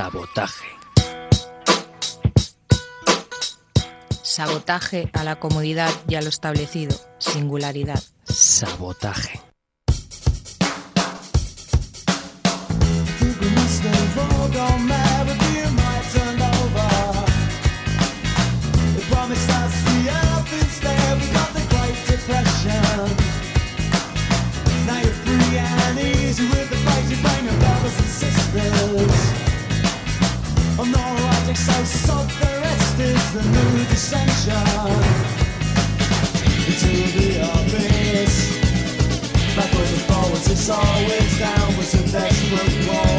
Sabotaje. Sabotaje a la comodidad y a lo establecido. Singularidad. Sabotaje. Now you're free and easy with the fight you bring your brothers and sisters. Is the new dissension into the abyss. Backwards and forwards, it's always downwards and desperate wall.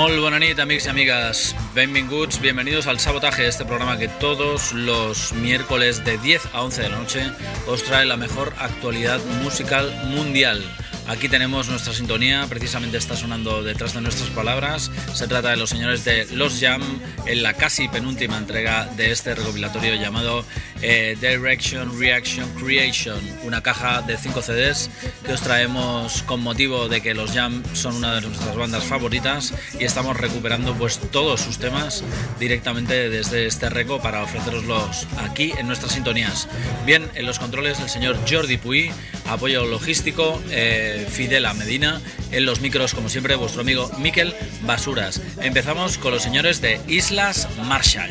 Molt bona nit, amics i amigues. Benvinguts, bienvenidos al Sabotaje, este programa que todos los miércoles de 10 a 11 de la noche os trae la mejor actualidad musical mundial. Aquí tenemos nuestra sintonía, precisamente está sonando detrás de nuestras palabras. Se trata de los señores de Los Jam en la casi penúltima entrega de este recopilatorio llamado eh, Direction, Reaction, Creation, una caja de 5 CDs que os traemos con motivo de que Los Jam son una de nuestras bandas favoritas y estamos recuperando pues todos sus temas directamente desde este reco para ofreceroslos aquí en nuestras sintonías. Bien, en los controles el señor Jordi Puy, apoyo logístico. Eh, Fidela Medina, en los micros, como siempre, vuestro amigo Miquel Basuras. Empezamos con los señores de Islas Marshall.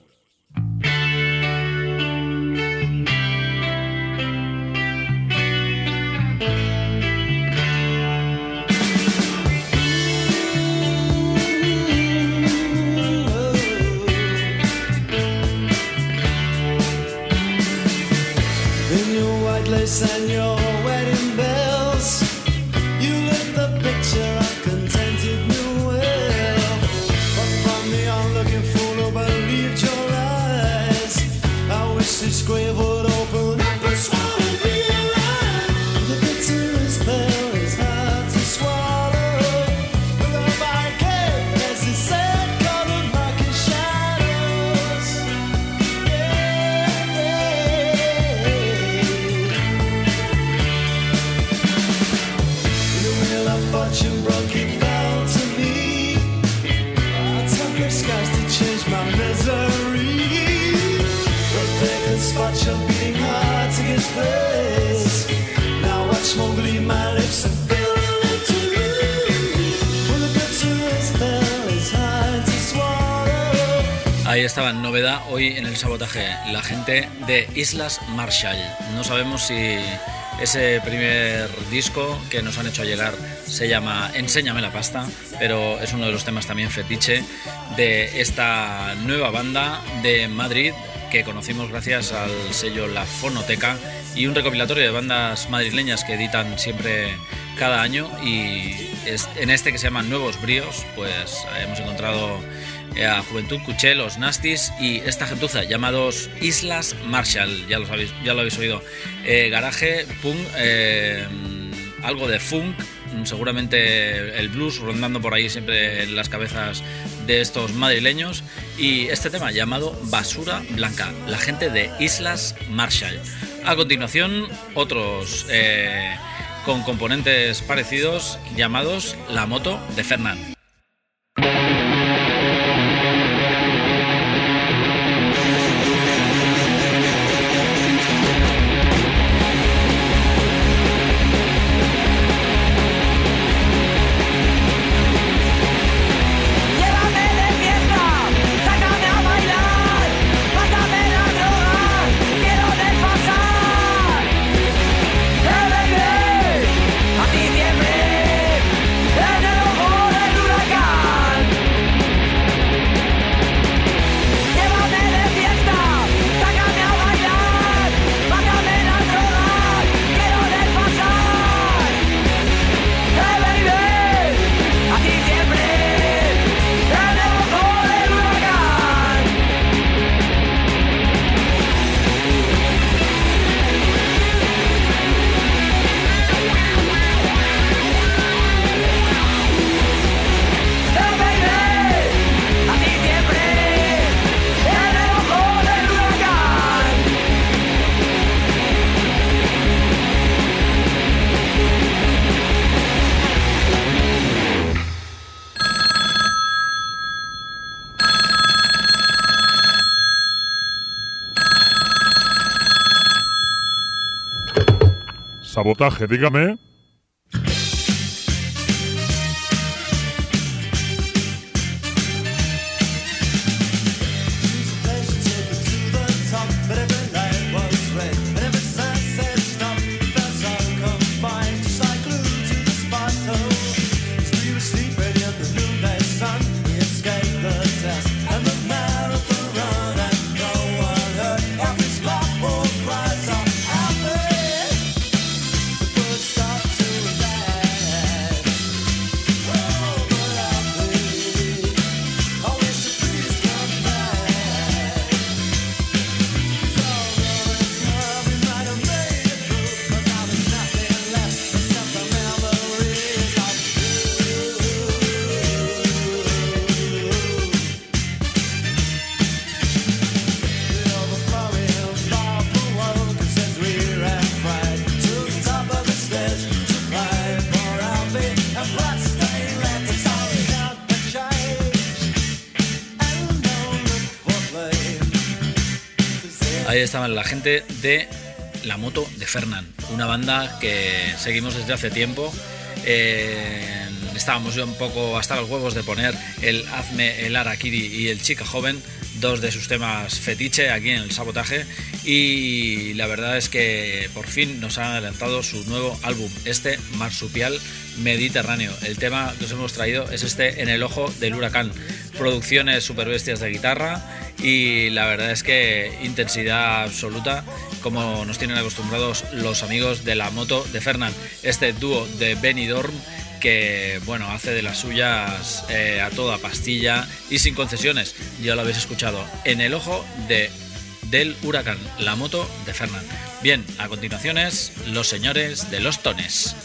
Hoy en el sabotaje, la gente de Islas Marshall. No sabemos si ese primer disco que nos han hecho llegar se llama Enséñame la pasta, pero es uno de los temas también fetiche de esta nueva banda de Madrid que conocimos gracias al sello La Fonoteca y un recopilatorio de bandas madrileñas que editan siempre cada año y en este que se llama Nuevos Bríos pues hemos encontrado a Juventud Cuché, los Nastis y esta gentuza llamados Islas Marshall, ya, lo habéis, ya lo habéis oído. Eh, garaje, punk, eh, algo de funk, seguramente el blues rondando por ahí siempre en las cabezas de estos madrileños y este tema llamado Basura Blanca, la gente de Islas Marshall. A continuación, otros con componentes parecidos llamados La Moto de Fernand. Sabotaje, dígame. Estaban la gente de La Moto de Fernand, una banda que seguimos desde hace tiempo. Eh, estábamos yo un poco hasta los huevos de poner el Hazme el Arakiri y el Chica Joven, dos de sus temas fetiche aquí en el sabotaje. Y la verdad es que por fin nos han adelantado su nuevo álbum, este Marsupial Mediterráneo. El tema que os hemos traído es este En el Ojo del Huracán. Producciones super bestias de guitarra y la verdad es que intensidad absoluta como nos tienen acostumbrados los amigos de la moto de Fernand. Este dúo de Benidorm que bueno hace de las suyas eh, a toda pastilla y sin concesiones. Ya lo habéis escuchado en el ojo de del huracán, la moto de Fernand. Bien, a continuación es los señores de los tones.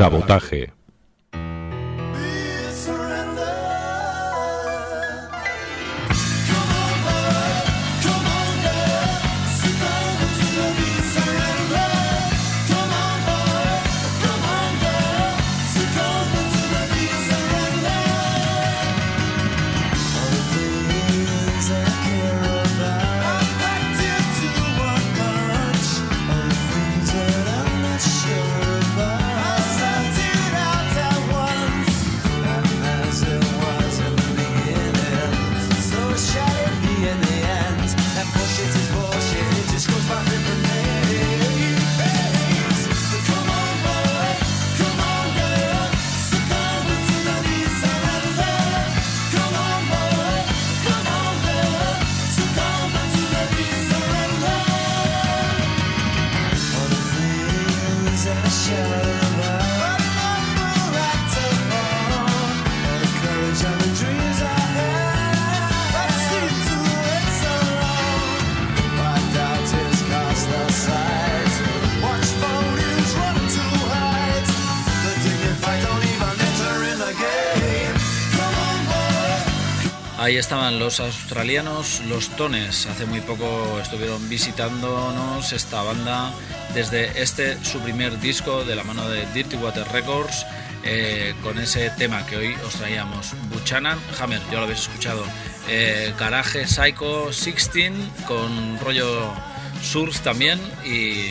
Sabotaje. Estaban los australianos, los Tones. Hace muy poco estuvieron visitándonos esta banda desde este su primer disco de la mano de Dirty Water Records eh, con ese tema que hoy os traíamos. Buchanan Hammer, ya lo habéis escuchado. Eh, Psycho 16 con rollo surf también y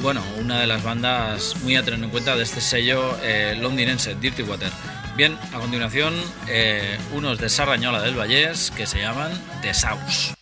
bueno, una de las bandas muy a tener en cuenta de este sello eh, londinense, Dirty Water. Bien, a continuación, eh, unos de Sarrañola del Vallés que se llaman The.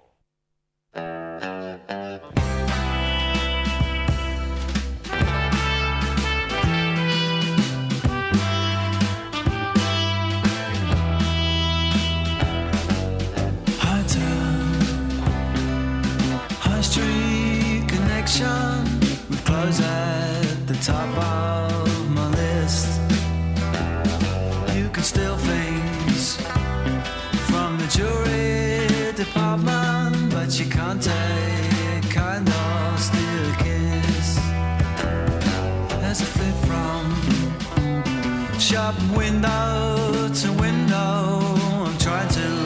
Shop window to window. I'm trying to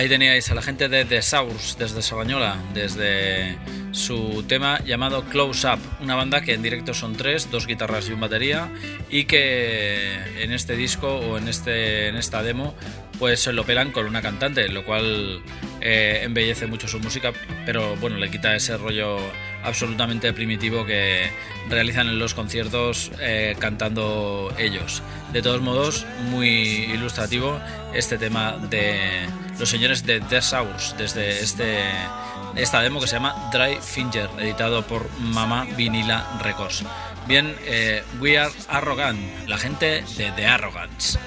Ahí teníais a la gente de The Sours desde Sabañola, desde su tema llamado Close Up, una banda que en directo son tres, dos guitarras y un batería, y que en este disco o en, este, en esta demo pues lo pelan con una cantante, lo cual eh, embellece mucho su música, pero bueno, le quita ese rollo absolutamente primitivo que realizan en los conciertos eh, cantando ellos. De todos modos, muy ilustrativo este tema de los señores de The Sours desde este, esta demo que se llama Dry Finger, editado por Mama Vinila Records. Bien, eh, We Are Arrogant, la gente de The Arrogants.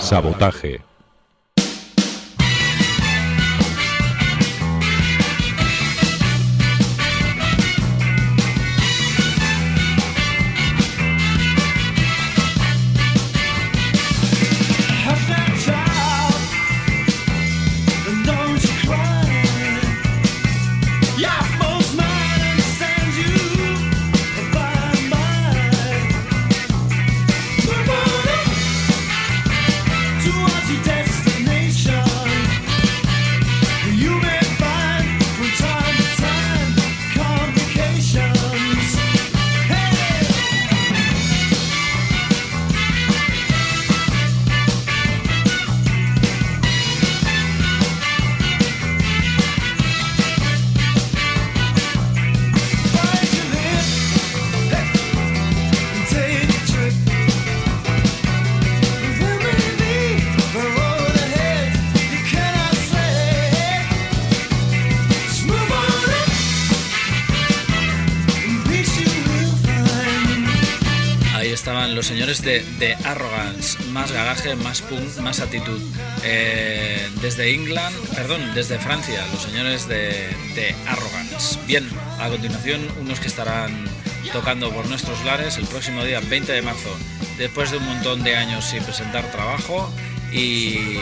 Sabotaje. Más garaje, más punk, más actitud. Eh, desde England, perdón, desde Francia, los señores de, Arrogance. Bien, a continuación unos que estarán tocando por nuestros lares el próximo día 20 de marzo, después de un montón de años sin presentar trabajo y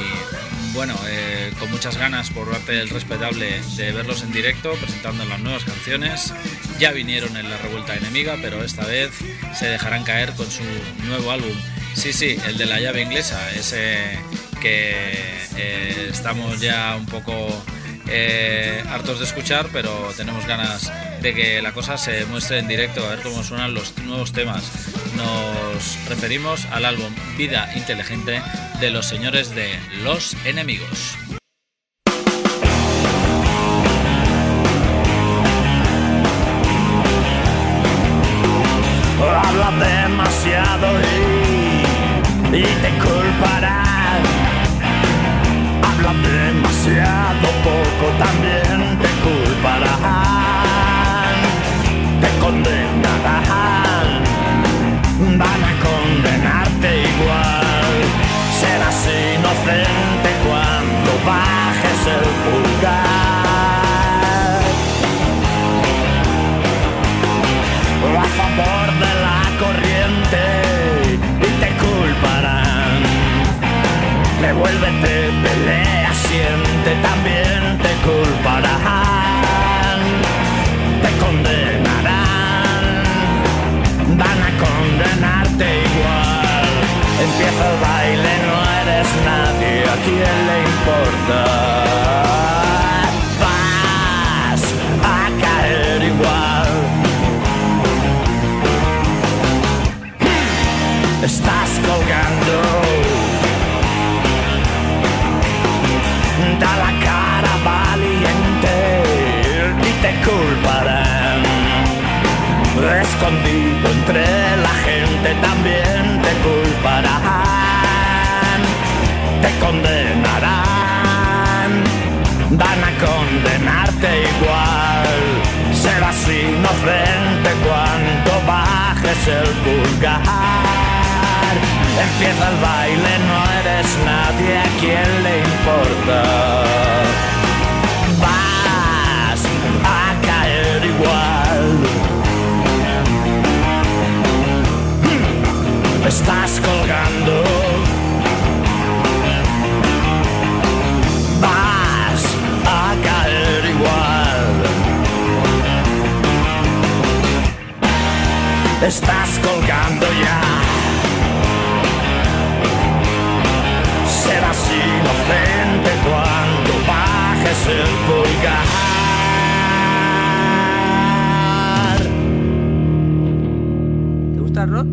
bueno, eh, con muchas ganas por parte del respetable de verlos en directo, presentando las nuevas canciones. Ya vinieron en la revuelta enemiga, pero esta vez se dejarán caer con su nuevo álbum. Sí, sí, el de la llave inglesa, ese que eh, estamos ya un poco eh, hartos de escuchar, pero tenemos ganas de que la cosa se muestre en directo, a ver cómo suenan los nuevos temas. Nos referimos al álbum Vida Inteligente de los señores de Los Enemigos. Habla demasiado y te culparán. Habla demasiado poco, también te culparán. Te condenarán, van a condenarte igual. Serás inocente cuando bajes el pulgar. Devuélvete, pelea, siente, también te culparán. Te condenarán, van a condenarte igual. Empieza el baile, no eres nadie, a quién le importa. Da la cara valiente y te culparán. Escondido entre la gente también te culparán. Te condenarán. Van a condenarte igual. Serás inocente cuando bajes el pulgar. Empieza el baile, no eres nadie, ¿a quién le importa? Vas a caer igual. Hmm, Estás colgando. Vas a caer igual. Estás colgando ya. Bajes el pulgar. ¿Te gusta el rock?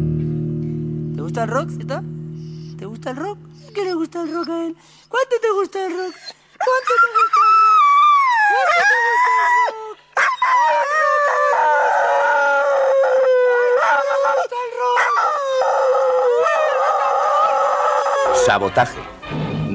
¿Te gusta el rock, Zeta? ¿Te gusta el rock? ¿Qué le gusta el rock a él? ¿Cuánto te gusta el rock? ¿Cuánto te gusta el rock? ¿Cuánto te gusta el rock? Sabotaje.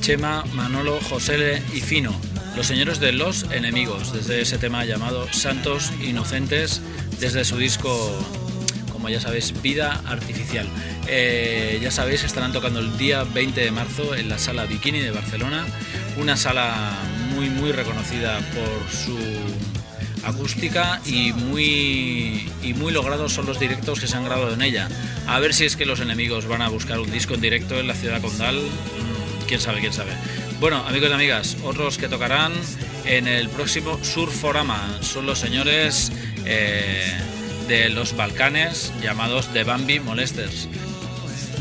Chema, Manolo, Josele y Fino, los señores de los enemigos, desde ese tema llamado Santos Inocentes, desde su disco, como ya sabéis, Vida Artificial. Eh, ya sabéis, estarán tocando el día 20 de marzo en la sala Bikini de Barcelona, una sala muy, muy reconocida por su acústica y muy, y muy logrados son los directos que se han grabado en ella. A ver si es que los enemigos van a buscar un disco en directo en la ciudad condal. Quién sabe, quién sabe. Bueno, amigos y amigas, otros que tocarán en el próximo Surforama son los señores eh, de los Balcanes llamados The Bambi Molesters.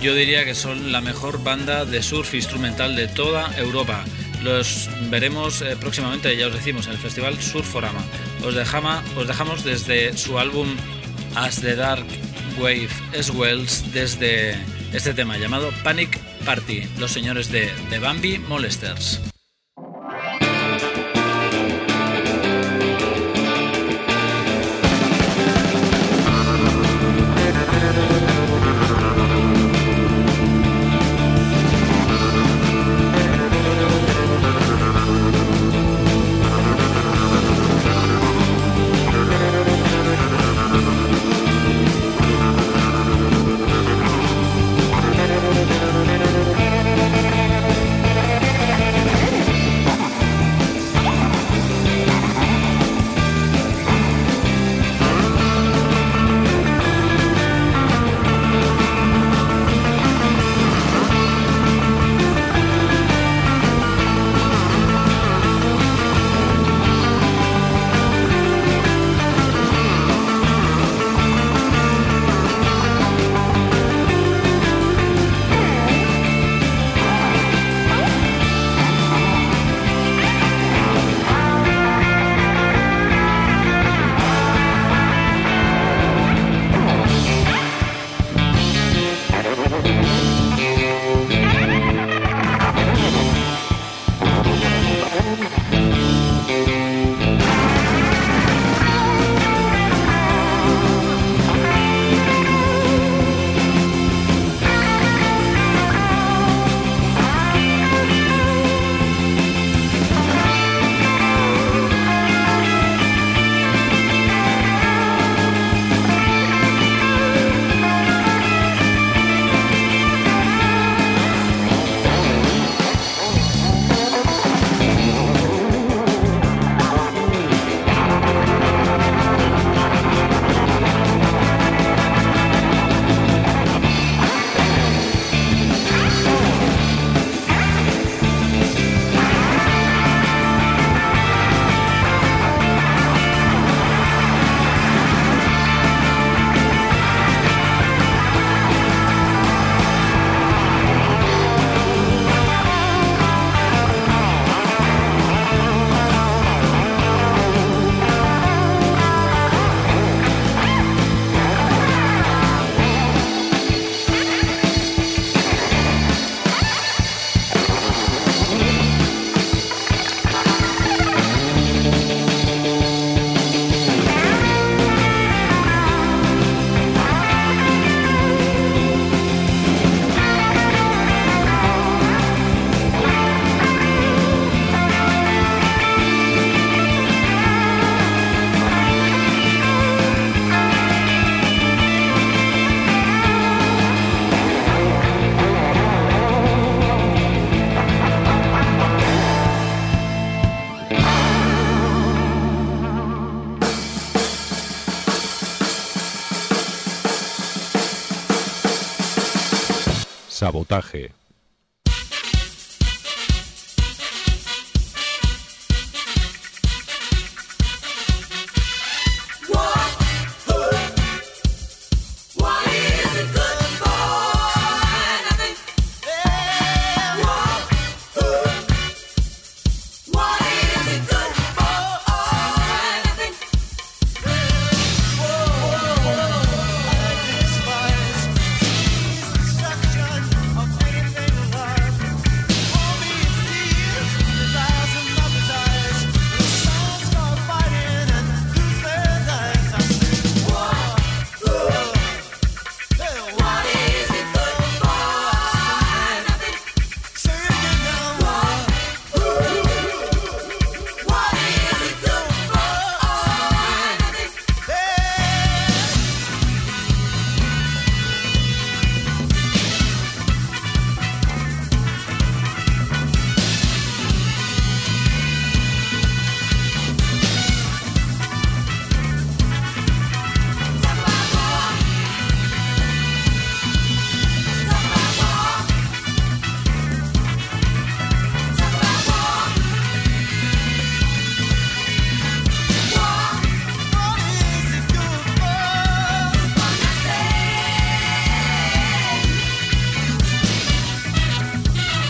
Yo diría que son la mejor banda de surf instrumental de toda Europa. Los veremos eh, próximamente, ya os decimos, en el Festival Surforama. Os, os dejamos desde su álbum As the Dark Wave Swells, desde este tema llamado Panic Party, los señores de The Bambi Molesters. Sabotaje.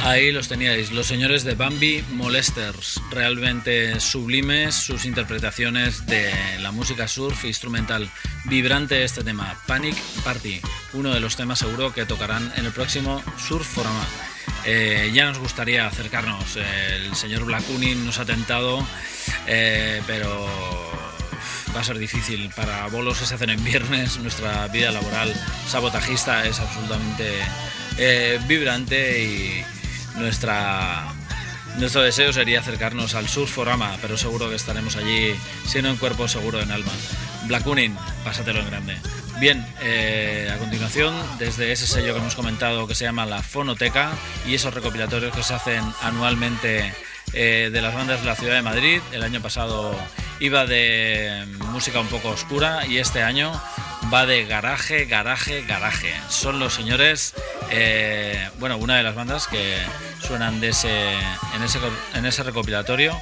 Ahí los teníais, los señores de Bambi Molesters, realmente sublimes sus interpretaciones de la música surf instrumental. Vibrante este tema, Panic Party, uno de los temas seguro que tocarán en el próximo Surf Forama. Eh, ya nos gustaría acercarnos, el señor Blackunin nos ha tentado, eh, pero va a ser difícil. Para bolos que se hacen en viernes, nuestra vida laboral sabotajista es absolutamente eh, vibrante y nuestra nuestro deseo sería acercarnos al Surforama, pero seguro que estaremos allí, si no en cuerpo, seguro en alma. Blackunin, pásatelo en grande. Bien, eh, a continuación, desde ese sello que hemos comentado que se llama La Fonoteca y esos recopilatorios que se hacen anualmente eh, de las bandas de la ciudad de Madrid, el año pasado iba de música un poco oscura y este año va de garaje, garaje, garaje. Son los señores, eh, bueno, una de las bandas que suenan de ese, en, ese, en ese recopilatorio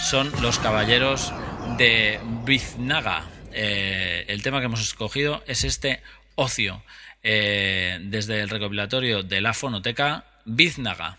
son los Caballeros de Biznaga. Eh, el tema que hemos escogido es este ocio, eh, desde el recopilatorio de la fonoteca Biznaga.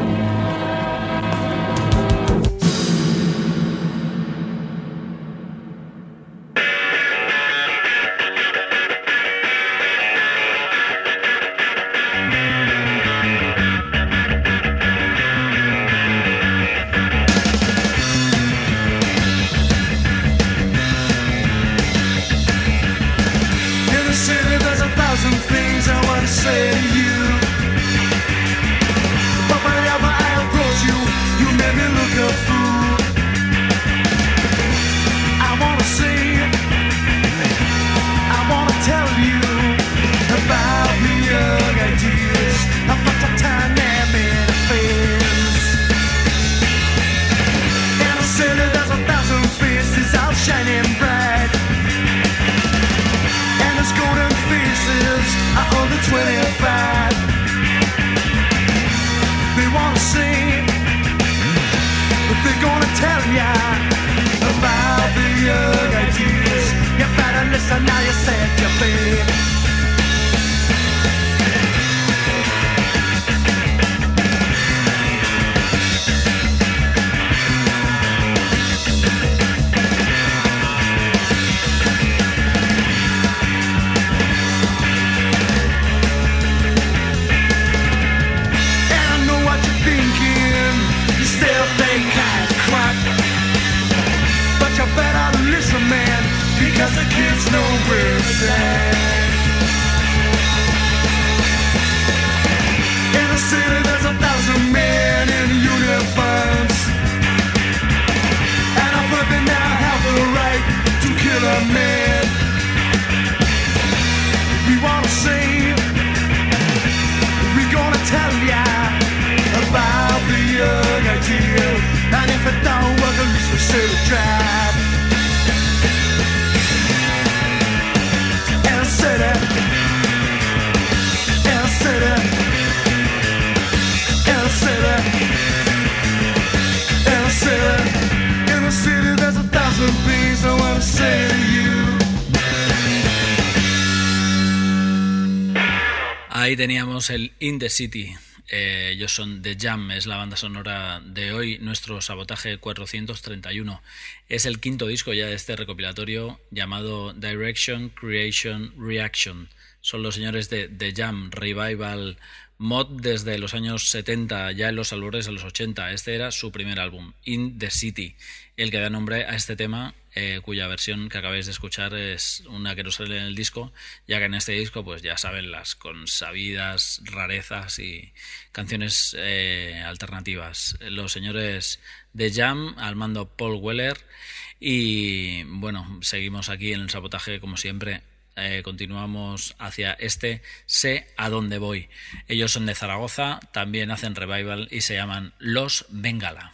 El In the City. Eh, ellos son The Jam, es la banda sonora de hoy, nuestro sabotaje 431. Es el quinto disco ya de este recopilatorio llamado Direction, Creation, Reaction. Son los señores de The Jam, Revival Mod desde los años 70, ya en los albores de los 80. Este era su primer álbum, In the City, el que da nombre a este tema, eh, cuya versión que acabáis de escuchar es una que no sale en el disco, ya que en este disco, pues ya saben, las consabidas rarezas y canciones eh, alternativas. Los señores de Jam, al mando Paul Weller, y bueno, seguimos aquí en el sabotaje, como siempre, eh, continuamos hacia este Sé a dónde voy. Ellos son de Zaragoza, también hacen revival y se llaman Los Bengala.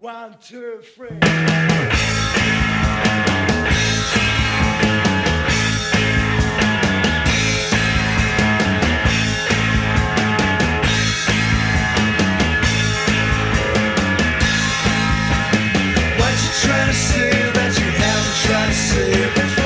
One, two, three. What you trying to say that you haven't tried to say before?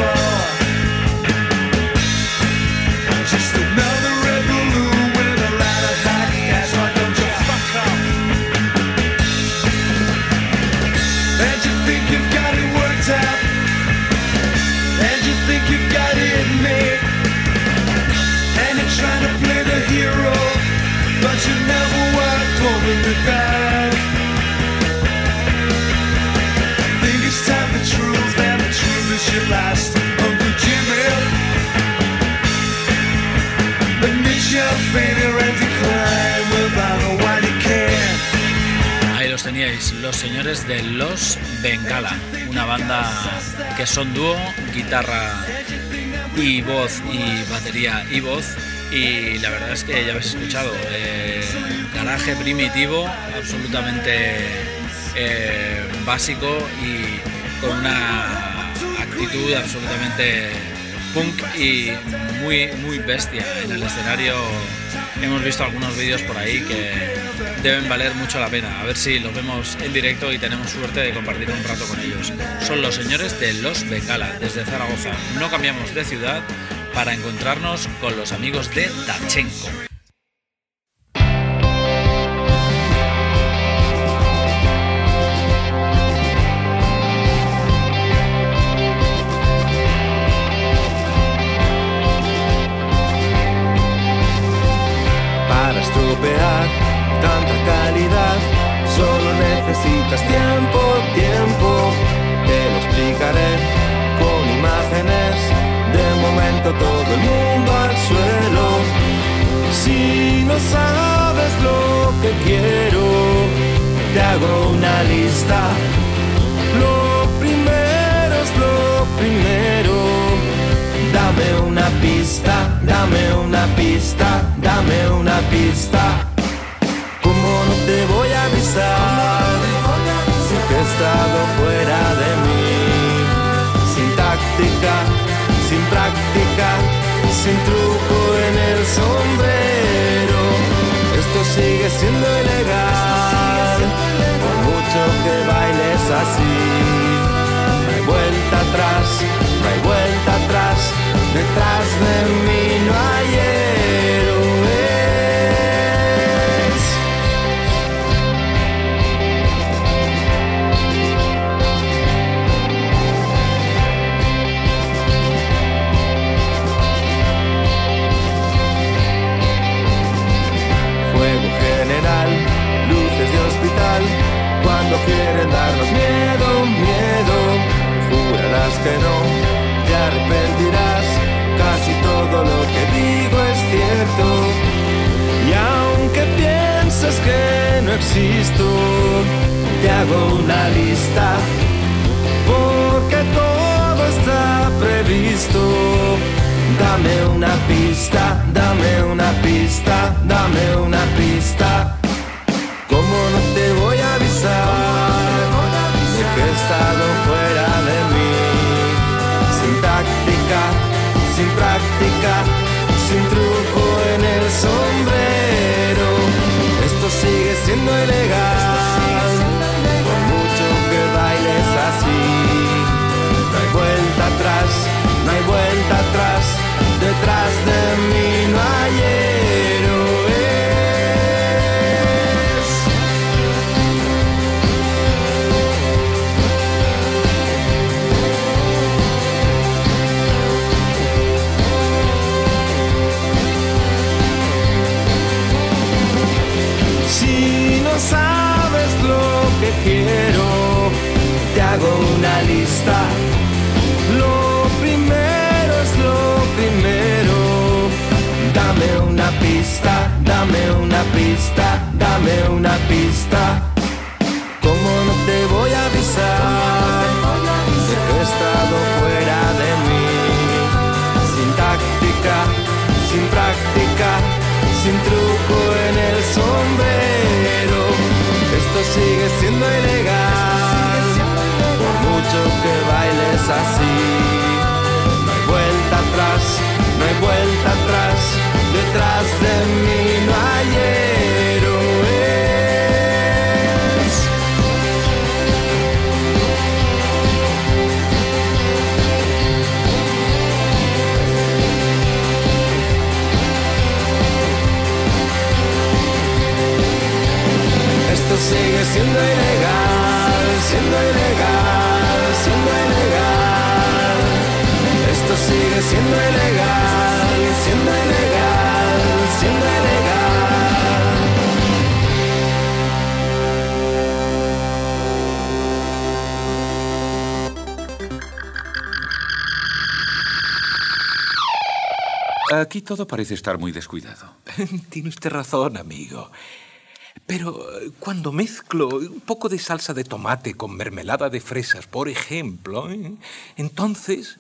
Los señores de Los Bengala, una banda que son dúo, guitarra y voz y batería y voz. Y la verdad es que ya habéis escuchado, eh, garaje primitivo, absolutamente eh, básico y con una actitud absolutamente punk y muy, muy bestia en el escenario. Hemos visto algunos vídeos por ahí que deben valer mucho la pena. A ver si los vemos en directo y tenemos suerte de compartir un rato con ellos. Son los señores de Los Becala, desde Zaragoza. No cambiamos de ciudad para encontrarnos con los amigos de Tachenko. Necesitas tiempo, tiempo. Te lo explicaré con imágenes. De momento todo el mundo al suelo. Si no sabes lo que quiero, te hago una lista. Lo primero es lo primero. Dame una pista, dame una pista, dame una pista. Sin truco en el sombrero. Esto sigue siendo ilegal. Por mucho que bailes así. No hay vuelta atrás, no hay vuelta atrás. Detrás de mí no hay que no, te arrepentirás, casi todo lo que digo es cierto, y aunque pienses que no existo, te hago una lista, porque todo está previsto. Dame una pista, dame una pista, dame una pista. ¿Cómo no te voy a avisar. De que he estado fuera de sin práctica, sin truco en el sombrero. Esto sigue siendo ilegal, Aquí todo parece estar muy descuidado. Tiene usted razón, amigo. Pero eh, cuando mezclo un poco de salsa de tomate con mermelada de fresas, por ejemplo, ¿eh? entonces...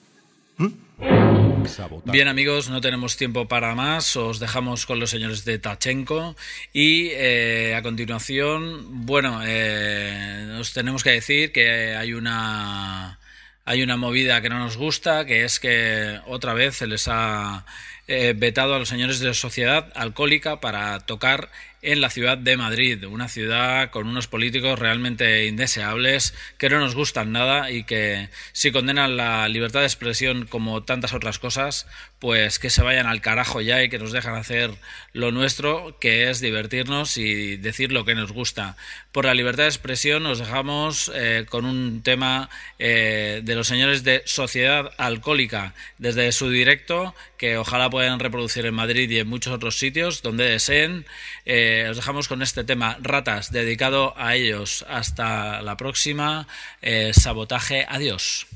Bien amigos, no tenemos tiempo para más, os dejamos con los señores de Tachenko y eh, a continuación, bueno, eh, nos tenemos que decir que hay una hay una movida que no nos gusta, que es que otra vez se les ha eh, vetado a los señores de la Sociedad Alcohólica para tocar en la ciudad de Madrid, una ciudad con unos políticos realmente indeseables que no nos gustan nada y que si condenan la libertad de expresión como tantas otras cosas, pues que se vayan al carajo ya y que nos dejan hacer lo nuestro, que es divertirnos y decir lo que nos gusta. Por la libertad de expresión nos dejamos eh, con un tema eh, de los señores de Sociedad Alcohólica desde su directo, que ojalá puedan reproducir en Madrid y en muchos otros sitios donde deseen. Eh, os dejamos con este tema, ratas, dedicado a ellos. Hasta la próxima. Eh, sabotaje, adiós.